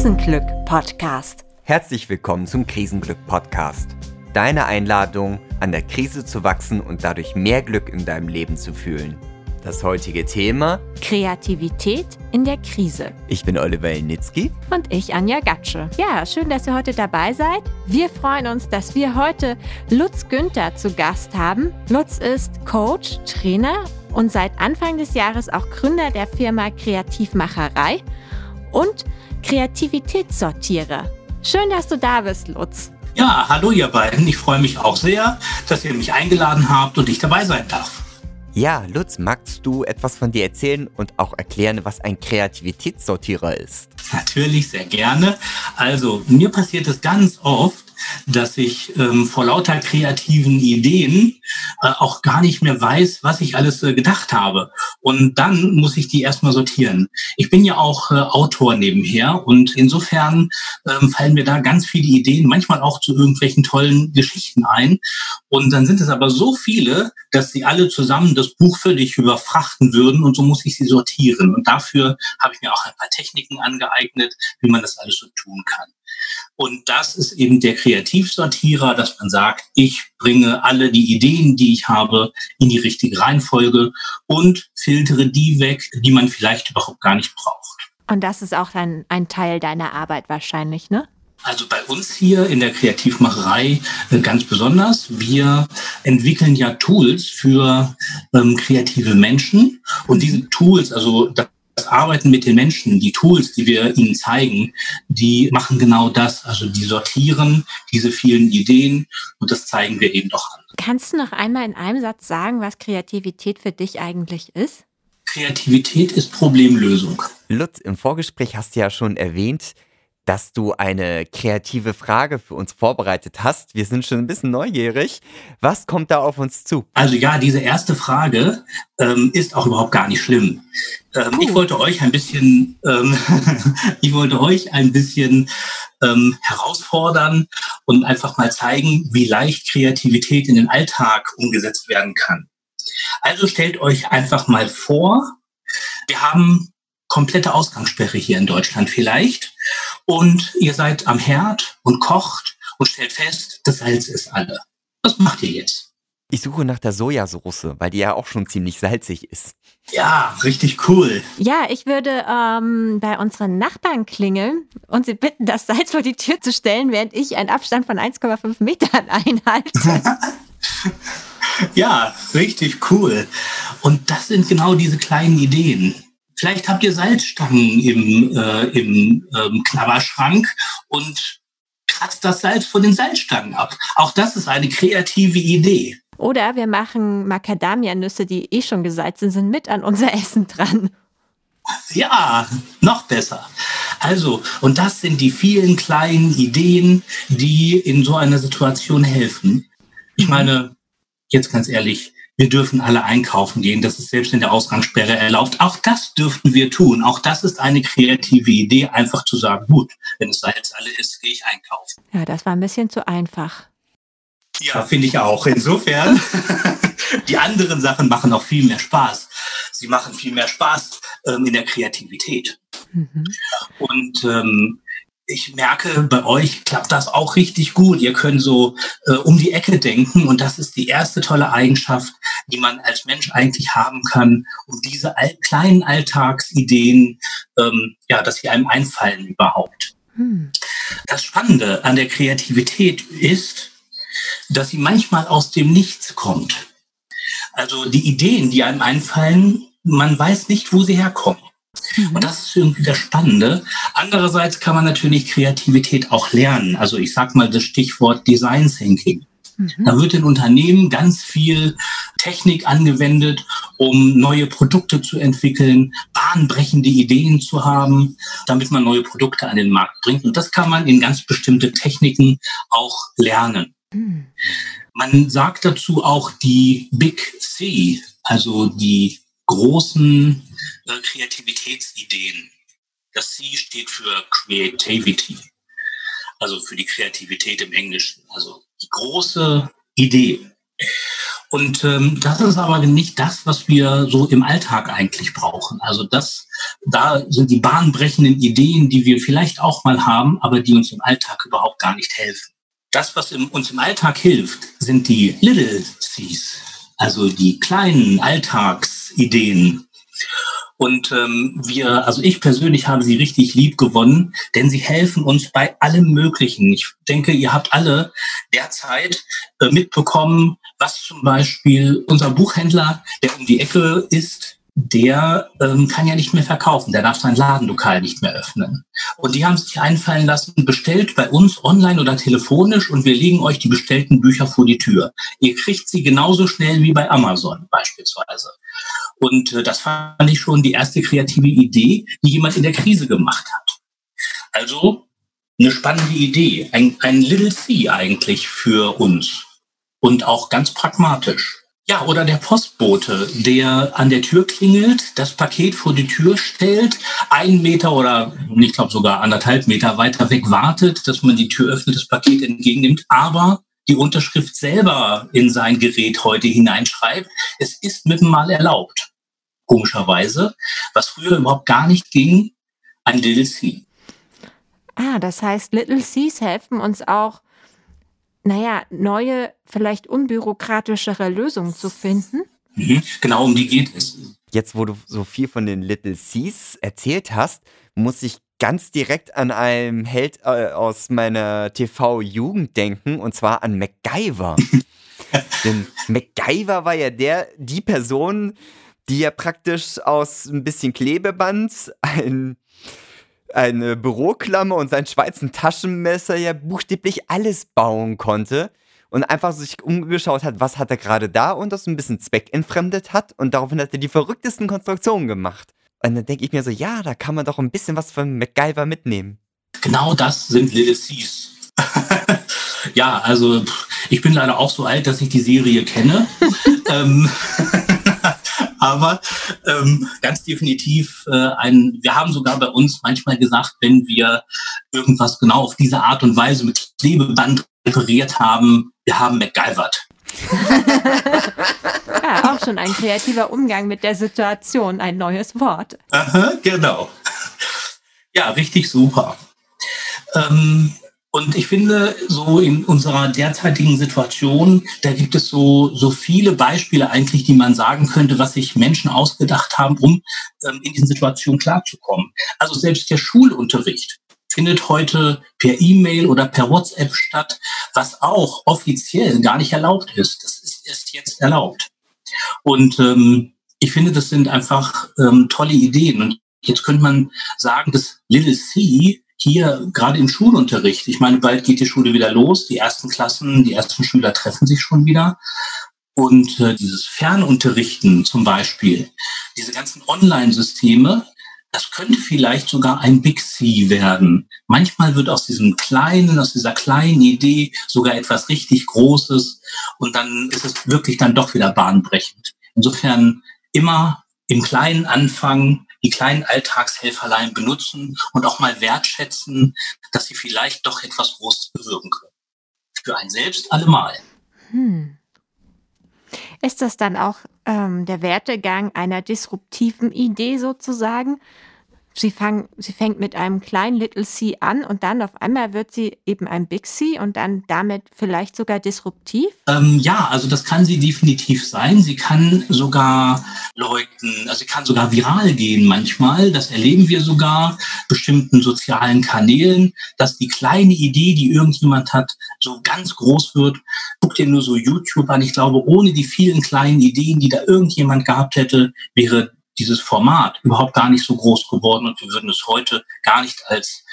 Krisenglück Podcast. Herzlich willkommen zum Krisenglück Podcast. Deine Einladung, an der Krise zu wachsen und dadurch mehr Glück in deinem Leben zu fühlen. Das heutige Thema Kreativität in der Krise. Ich bin Oliver Initzki. Und ich, Anja Gatsche. Ja, schön, dass ihr heute dabei seid. Wir freuen uns, dass wir heute Lutz Günther zu Gast haben. Lutz ist Coach, Trainer und seit Anfang des Jahres auch Gründer der Firma Kreativmacherei und Kreativitätssortierer. Schön, dass du da bist, Lutz. Ja, hallo ihr beiden. Ich freue mich auch sehr, dass ihr mich eingeladen habt und ich dabei sein darf. Ja, Lutz, magst du etwas von dir erzählen und auch erklären, was ein Kreativitätssortierer ist? Natürlich, sehr gerne. Also, mir passiert es ganz oft, dass ich ähm, vor lauter kreativen Ideen äh, auch gar nicht mehr weiß, was ich alles äh, gedacht habe. Und dann muss ich die erstmal sortieren. Ich bin ja auch äh, Autor nebenher und insofern ähm, fallen mir da ganz viele Ideen, manchmal auch zu irgendwelchen tollen Geschichten ein. Und dann sind es aber so viele, dass sie alle zusammen das Buch dich überfrachten würden und so muss ich sie sortieren. Und dafür habe ich mir auch ein paar Techniken angeeignet, wie man das alles so tun kann. Und das ist eben der Kreativsortierer, dass man sagt, ich bringe alle die Ideen, die ich habe, in die richtige Reihenfolge und filtere die weg, die man vielleicht überhaupt gar nicht braucht. Und das ist auch ein, ein Teil deiner Arbeit wahrscheinlich, ne? Also bei uns hier in der Kreativmacherei äh, ganz besonders. Wir entwickeln ja Tools für ähm, kreative Menschen und diese Tools, also das Arbeiten mit den Menschen, die Tools, die wir ihnen zeigen, die machen genau das. Also die sortieren diese vielen Ideen und das zeigen wir eben doch an. Kannst du noch einmal in einem Satz sagen, was Kreativität für dich eigentlich ist? Kreativität ist Problemlösung. Lutz, im Vorgespräch hast du ja schon erwähnt, dass du eine kreative Frage für uns vorbereitet hast. Wir sind schon ein bisschen neugierig. Was kommt da auf uns zu? Also ja, diese erste Frage ähm, ist auch überhaupt gar nicht schlimm. Ähm, ich wollte euch ein bisschen, ähm, ich wollte euch ein bisschen ähm, herausfordern und einfach mal zeigen, wie leicht Kreativität in den Alltag umgesetzt werden kann. Also stellt euch einfach mal vor, wir haben komplette Ausgangssperre hier in Deutschland vielleicht. Und ihr seid am Herd und kocht und stellt fest, das Salz ist alle. Was macht ihr jetzt? Ich suche nach der Sojasauce, weil die ja auch schon ziemlich salzig ist. Ja, richtig cool. Ja, ich würde ähm, bei unseren Nachbarn klingeln und sie bitten, das Salz vor die Tür zu stellen, während ich einen Abstand von 1,5 Metern einhalte. ja, richtig cool. Und das sind genau diese kleinen Ideen. Vielleicht habt ihr Salzstangen im, äh, im ähm, Knabberschrank und kratzt das Salz von den Salzstangen ab. Auch das ist eine kreative Idee. Oder wir machen Macadamia-Nüsse, die eh schon gesalzen sind, mit an unser Essen dran. Ja, noch besser. Also, und das sind die vielen kleinen Ideen, die in so einer Situation helfen. Ich meine, jetzt ganz ehrlich, wir dürfen alle einkaufen gehen. Das ist selbst in der Ausgangssperre erlaubt. Auch das dürften wir tun. Auch das ist eine kreative Idee, einfach zu sagen, gut, wenn es da jetzt alle ist, gehe ich einkaufen. Ja, das war ein bisschen zu einfach. Ja, finde ich auch. Insofern, die anderen Sachen machen auch viel mehr Spaß. Sie machen viel mehr Spaß ähm, in der Kreativität. Mhm. Und ähm, ich merke, bei euch klappt das auch richtig gut. Ihr könnt so äh, um die Ecke denken und das ist die erste tolle Eigenschaft, die man als Mensch eigentlich haben kann, um diese all kleinen Alltagsideen, ähm, ja, dass sie einem einfallen überhaupt. Hm. Das Spannende an der Kreativität ist, dass sie manchmal aus dem Nichts kommt. Also die Ideen, die einem einfallen, man weiß nicht, wo sie herkommen. Mhm. Und das ist irgendwie das Spannende. Andererseits kann man natürlich Kreativität auch lernen. Also ich sage mal das Stichwort Design Thinking. Mhm. Da wird in Unternehmen ganz viel Technik angewendet, um neue Produkte zu entwickeln, bahnbrechende Ideen zu haben, damit man neue Produkte an den Markt bringt. Und das kann man in ganz bestimmte Techniken auch lernen. Mhm. Man sagt dazu auch die Big C, also die großen äh, Kreativitätsideen. Das C steht für Creativity, also für die Kreativität im Englischen, also die große Idee. Und ähm, das ist aber nicht das, was wir so im Alltag eigentlich brauchen. Also das, da sind die bahnbrechenden Ideen, die wir vielleicht auch mal haben, aber die uns im Alltag überhaupt gar nicht helfen. Das, was im, uns im Alltag hilft, sind die Little Cs, also die kleinen Alltagsideen. Und ähm, wir, also ich persönlich habe sie richtig lieb gewonnen, denn sie helfen uns bei allem Möglichen. Ich denke, ihr habt alle derzeit äh, mitbekommen, was zum Beispiel unser Buchhändler, der um die Ecke ist, der ähm, kann ja nicht mehr verkaufen, der darf sein Ladenlokal nicht mehr öffnen. Und die haben sich einfallen lassen, bestellt bei uns online oder telefonisch und wir legen euch die bestellten Bücher vor die Tür. Ihr kriegt sie genauso schnell wie bei Amazon beispielsweise. Und äh, das fand ich schon die erste kreative Idee, die jemand in der Krise gemacht hat. Also eine spannende Idee, ein, ein Little C eigentlich für uns und auch ganz pragmatisch. Ja, oder der Postbote, der an der Tür klingelt, das Paket vor die Tür stellt, einen Meter oder ich glaube sogar anderthalb Meter weiter weg wartet, dass man die Tür öffnet, das Paket entgegennimmt, aber die Unterschrift selber in sein Gerät heute hineinschreibt. Es ist mit dem Mal erlaubt. Komischerweise, was früher überhaupt gar nicht ging, ein Little C. Ah, das heißt, Little Cs helfen uns auch, naja, neue, vielleicht unbürokratischere Lösungen zu finden. Mhm, genau, um die geht es. Jetzt, wo du so viel von den Little Cs erzählt hast, muss ich ganz direkt an einen Held äh, aus meiner TV-Jugend denken, und zwar an MacGyver. Denn MacGyver war ja der, die Person, die ja praktisch aus ein bisschen Klebeband ein eine Büroklammer und sein Schweizer Taschenmesser ja buchstäblich alles bauen konnte und einfach sich umgeschaut hat, was hat er gerade da und das ein bisschen zweckentfremdet hat und daraufhin hat er die verrücktesten Konstruktionen gemacht. Und dann denke ich mir so, ja, da kann man doch ein bisschen was von MacGyver mitnehmen. Genau das sind Little C's. ja, also ich bin leider auch so alt, dass ich die Serie kenne. ähm, aber ähm, ganz definitiv äh, ein, wir haben sogar bei uns manchmal gesagt, wenn wir irgendwas genau auf diese Art und Weise mit Klebeband repariert haben, wir haben MacGyvert. ja, auch schon ein kreativer Umgang mit der Situation, ein neues Wort. Aha, genau. Ja, richtig super. Ähm, und ich finde, so in unserer derzeitigen Situation, da gibt es so, so viele Beispiele eigentlich, die man sagen könnte, was sich Menschen ausgedacht haben, um ähm, in diesen Situationen klarzukommen. Also selbst der Schulunterricht findet heute per E-Mail oder per WhatsApp statt, was auch offiziell gar nicht erlaubt ist. Das ist erst jetzt erlaubt. Und ähm, ich finde, das sind einfach ähm, tolle Ideen. Und jetzt könnte man sagen, dass Little C hier gerade im Schulunterricht, ich meine, bald geht die Schule wieder los, die ersten Klassen, die ersten Schüler treffen sich schon wieder. Und äh, dieses Fernunterrichten zum Beispiel, diese ganzen Online-Systeme, das könnte vielleicht sogar ein Big C werden. Manchmal wird aus diesem kleinen, aus dieser kleinen Idee sogar etwas richtig Großes und dann ist es wirklich dann doch wieder bahnbrechend. Insofern immer im Kleinen anfangen, die kleinen Alltagshelferlein benutzen und auch mal wertschätzen, dass sie vielleicht doch etwas Großes bewirken können. Für einen selbst allemal. Hm. Ist das dann auch ähm, der Wertegang einer disruptiven Idee sozusagen? Sie, fang, sie fängt mit einem kleinen Little C an und dann auf einmal wird sie eben ein Big C und dann damit vielleicht sogar disruptiv? Ähm, ja, also das kann sie definitiv sein. Sie kann sogar Leuten, also sie kann sogar viral gehen manchmal. Das erleben wir sogar bestimmten sozialen Kanälen, dass die kleine Idee, die irgendjemand hat, so ganz groß wird. Guck dir nur so YouTube an. Ich glaube, ohne die vielen kleinen Ideen, die da irgendjemand gehabt hätte, wäre dieses Format überhaupt gar nicht so groß geworden und wir würden es heute gar nicht als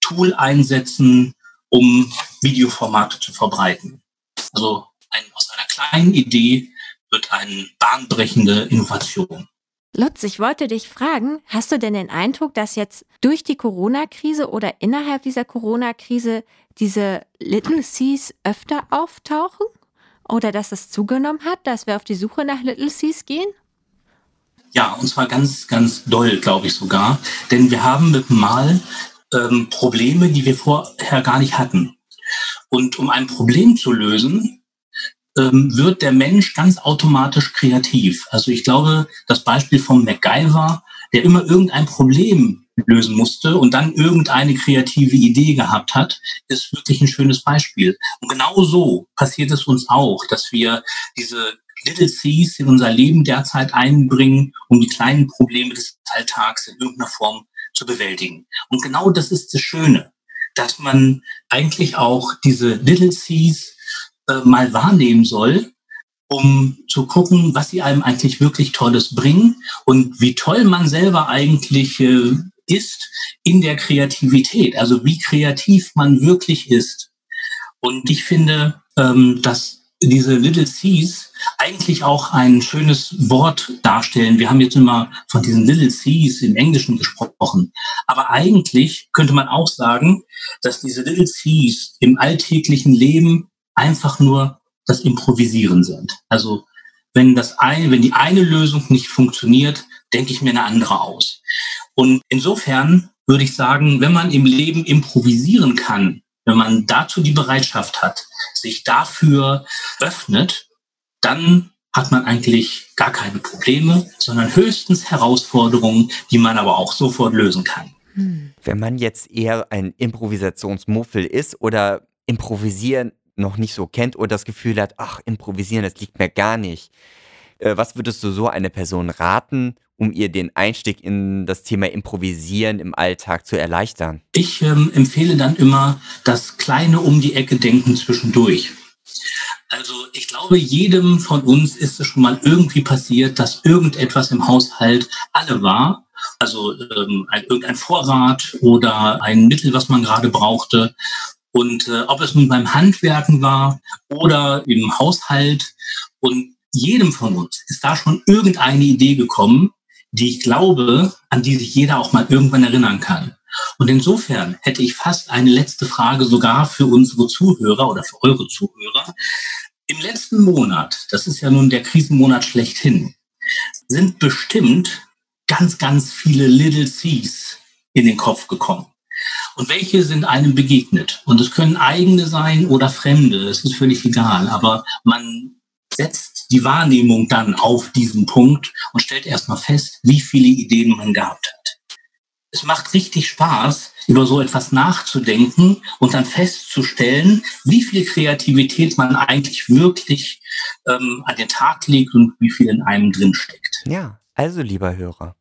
Tool einsetzen, um Videoformate zu verbreiten. Also ein, aus einer kleinen Idee wird eine bahnbrechende Innovation. Lutz, ich wollte dich fragen, hast du denn den Eindruck, dass jetzt durch die Corona-Krise oder innerhalb dieser Corona-Krise diese Little Cs öfter auftauchen? Oder dass es zugenommen hat, dass wir auf die Suche nach Little Cs gehen? Ja, und zwar ganz, ganz doll, glaube ich sogar. Denn wir haben mit Mal ähm, Probleme, die wir vorher gar nicht hatten. Und um ein Problem zu lösen, ähm, wird der Mensch ganz automatisch kreativ. Also ich glaube, das Beispiel vom MacGyver, der immer irgendein Problem lösen musste und dann irgendeine kreative Idee gehabt hat, ist wirklich ein schönes Beispiel. Und genau so passiert es uns auch, dass wir diese Little Cs in unser Leben derzeit einbringen, um die kleinen Probleme des Alltags in irgendeiner Form zu bewältigen. Und genau das ist das Schöne, dass man eigentlich auch diese Little Cs äh, mal wahrnehmen soll, um zu gucken, was sie einem eigentlich wirklich Tolles bringen und wie toll man selber eigentlich äh, ist in der Kreativität, also wie kreativ man wirklich ist. Und ich finde, ähm, dass diese Little Cs eigentlich auch ein schönes Wort darstellen. Wir haben jetzt immer von diesen Little Cs im Englischen gesprochen. Aber eigentlich könnte man auch sagen, dass diese Little Cs im alltäglichen Leben einfach nur das Improvisieren sind. Also wenn das eine, wenn die eine Lösung nicht funktioniert, denke ich mir eine andere aus. Und insofern würde ich sagen, wenn man im Leben improvisieren kann, wenn man dazu die Bereitschaft hat, sich dafür öffnet, dann hat man eigentlich gar keine Probleme, sondern höchstens Herausforderungen, die man aber auch sofort lösen kann. Wenn man jetzt eher ein Improvisationsmuffel ist oder improvisieren noch nicht so kennt oder das Gefühl hat, ach, improvisieren, das liegt mir gar nicht. Äh, was würdest du so eine Person raten, um ihr den Einstieg in das Thema Improvisieren im Alltag zu erleichtern? Ich ähm, empfehle dann immer das kleine um die Ecke denken zwischendurch. Also ich glaube, jedem von uns ist es schon mal irgendwie passiert, dass irgendetwas im Haushalt alle war. Also ähm, ein, irgendein Vorrat oder ein Mittel, was man gerade brauchte. Und äh, ob es nun beim Handwerken war oder im Haushalt. Und jedem von uns ist da schon irgendeine Idee gekommen, die ich glaube, an die sich jeder auch mal irgendwann erinnern kann. Und insofern hätte ich fast eine letzte Frage sogar für unsere Zuhörer oder für eure Zuhörer. Im letzten Monat, das ist ja nun der Krisenmonat schlechthin, sind bestimmt ganz, ganz viele Little Cs in den Kopf gekommen. Und welche sind einem begegnet? Und es können eigene sein oder fremde, es ist völlig egal. Aber man setzt die Wahrnehmung dann auf diesen Punkt und stellt erstmal fest, wie viele Ideen man gehabt hat. Es macht richtig Spaß, über so etwas nachzudenken und dann festzustellen, wie viel Kreativität man eigentlich wirklich ähm, an den Tag legt und wie viel in einem drinsteckt. Ja, also lieber Hörer,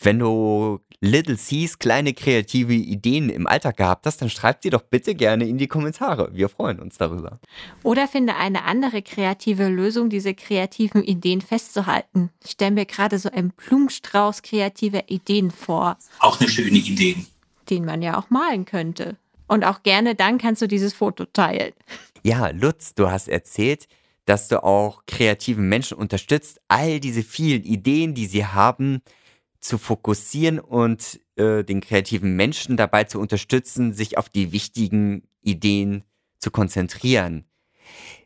wenn du Little C's kleine kreative Ideen im Alltag gehabt hast, dann schreib sie doch bitte gerne in die Kommentare. Wir freuen uns darüber. Oder finde eine andere kreative Lösung, diese kreativen Ideen festzuhalten. Ich stelle mir gerade so einen Blumenstrauß kreativer Ideen vor. Auch eine schöne Idee. Den man ja auch malen könnte. Und auch gerne dann kannst du dieses Foto teilen. Ja, Lutz, du hast erzählt, dass du auch kreativen Menschen unterstützt, all diese vielen Ideen, die sie haben, zu fokussieren und äh, den kreativen Menschen dabei zu unterstützen, sich auf die wichtigen Ideen zu konzentrieren.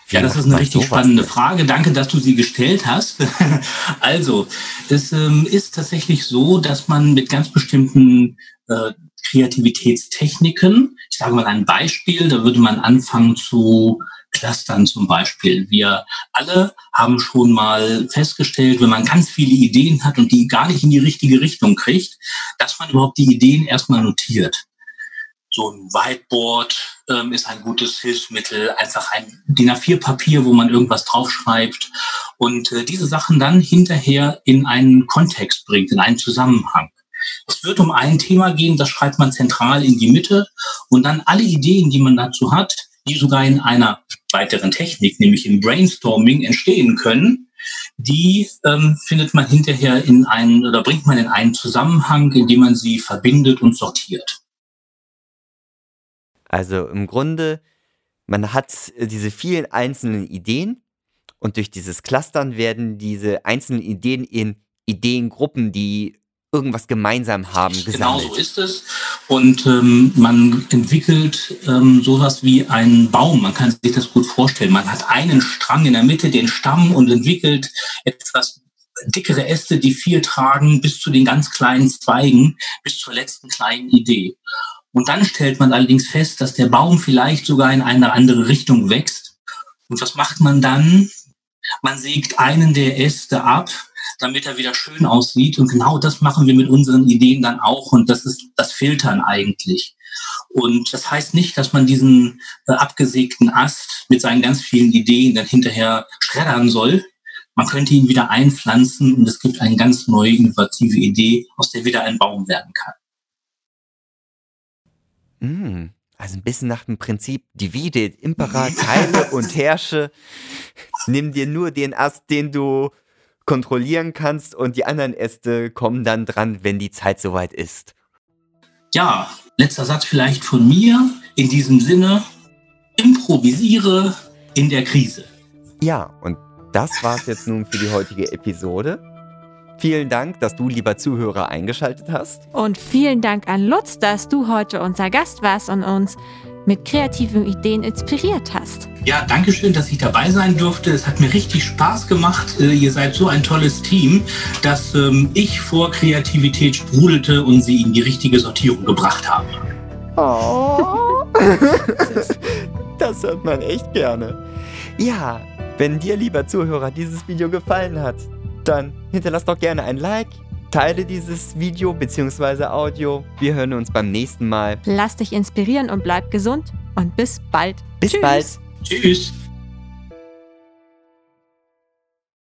Wie ja, das ist eine richtig spannende Frage. Danke, dass du sie gestellt hast. also, es ähm, ist tatsächlich so, dass man mit ganz bestimmten äh, Kreativitätstechniken, ich sage mal ein Beispiel, da würde man anfangen zu Clustern zum Beispiel. Wir alle haben schon mal festgestellt, wenn man ganz viele Ideen hat und die gar nicht in die richtige Richtung kriegt, dass man überhaupt die Ideen erstmal notiert. So ein Whiteboard ähm, ist ein gutes Hilfsmittel, einfach ein DIN A4-Papier, wo man irgendwas draufschreibt und äh, diese Sachen dann hinterher in einen Kontext bringt, in einen Zusammenhang. Es wird um ein Thema gehen, das schreibt man zentral in die Mitte und dann alle Ideen, die man dazu hat, die sogar in einer weiteren Technik, nämlich im Brainstorming, entstehen können, die ähm, findet man hinterher in einen oder bringt man in einen Zusammenhang, in dem man sie verbindet und sortiert. Also im Grunde, man hat diese vielen einzelnen Ideen und durch dieses Clustern werden diese einzelnen Ideen in Ideengruppen, die irgendwas gemeinsam haben, gesammelt. Genau so ist es. Und ähm, man entwickelt ähm, sowas wie einen Baum. Man kann sich das gut vorstellen. Man hat einen Strang in der Mitte, den Stamm und entwickelt etwas dickere Äste, die viel tragen, bis zu den ganz kleinen Zweigen, bis zur letzten kleinen Idee. Und dann stellt man allerdings fest, dass der Baum vielleicht sogar in eine andere Richtung wächst. Und was macht man dann? Man sägt einen der Äste ab, damit er wieder schön aussieht. Und genau das machen wir mit unseren Ideen dann auch. Und das ist das Filtern eigentlich. Und das heißt nicht, dass man diesen äh, abgesägten Ast mit seinen ganz vielen Ideen dann hinterher schreddern soll. Man könnte ihn wieder einpflanzen und es gibt eine ganz neue, innovative Idee, aus der wieder ein Baum werden kann. Mm, also ein bisschen nach dem Prinzip divide impera, teile und herrsche. Nimm dir nur den Ast, den du kontrollieren kannst und die anderen Äste kommen dann dran, wenn die Zeit soweit ist. Ja, letzter Satz vielleicht von mir. In diesem Sinne, improvisiere in der Krise. Ja, und das war's jetzt nun für die heutige Episode. Vielen Dank, dass du, lieber Zuhörer, eingeschaltet hast. Und vielen Dank an Lutz, dass du heute unser Gast warst und uns mit kreativen Ideen inspiriert hast. Ja, danke schön, dass ich dabei sein durfte. Es hat mir richtig Spaß gemacht. Äh, ihr seid so ein tolles Team, dass ähm, ich vor Kreativität sprudelte und sie in die richtige Sortierung gebracht habe. Oh. das hört man echt gerne. Ja, wenn dir, lieber Zuhörer, dieses Video gefallen hat, dann hinterlass doch gerne ein Like, teile dieses Video bzw. Audio. Wir hören uns beim nächsten Mal. Lass dich inspirieren und bleib gesund und bis bald. Bis Tschüss. bald. Tschüss.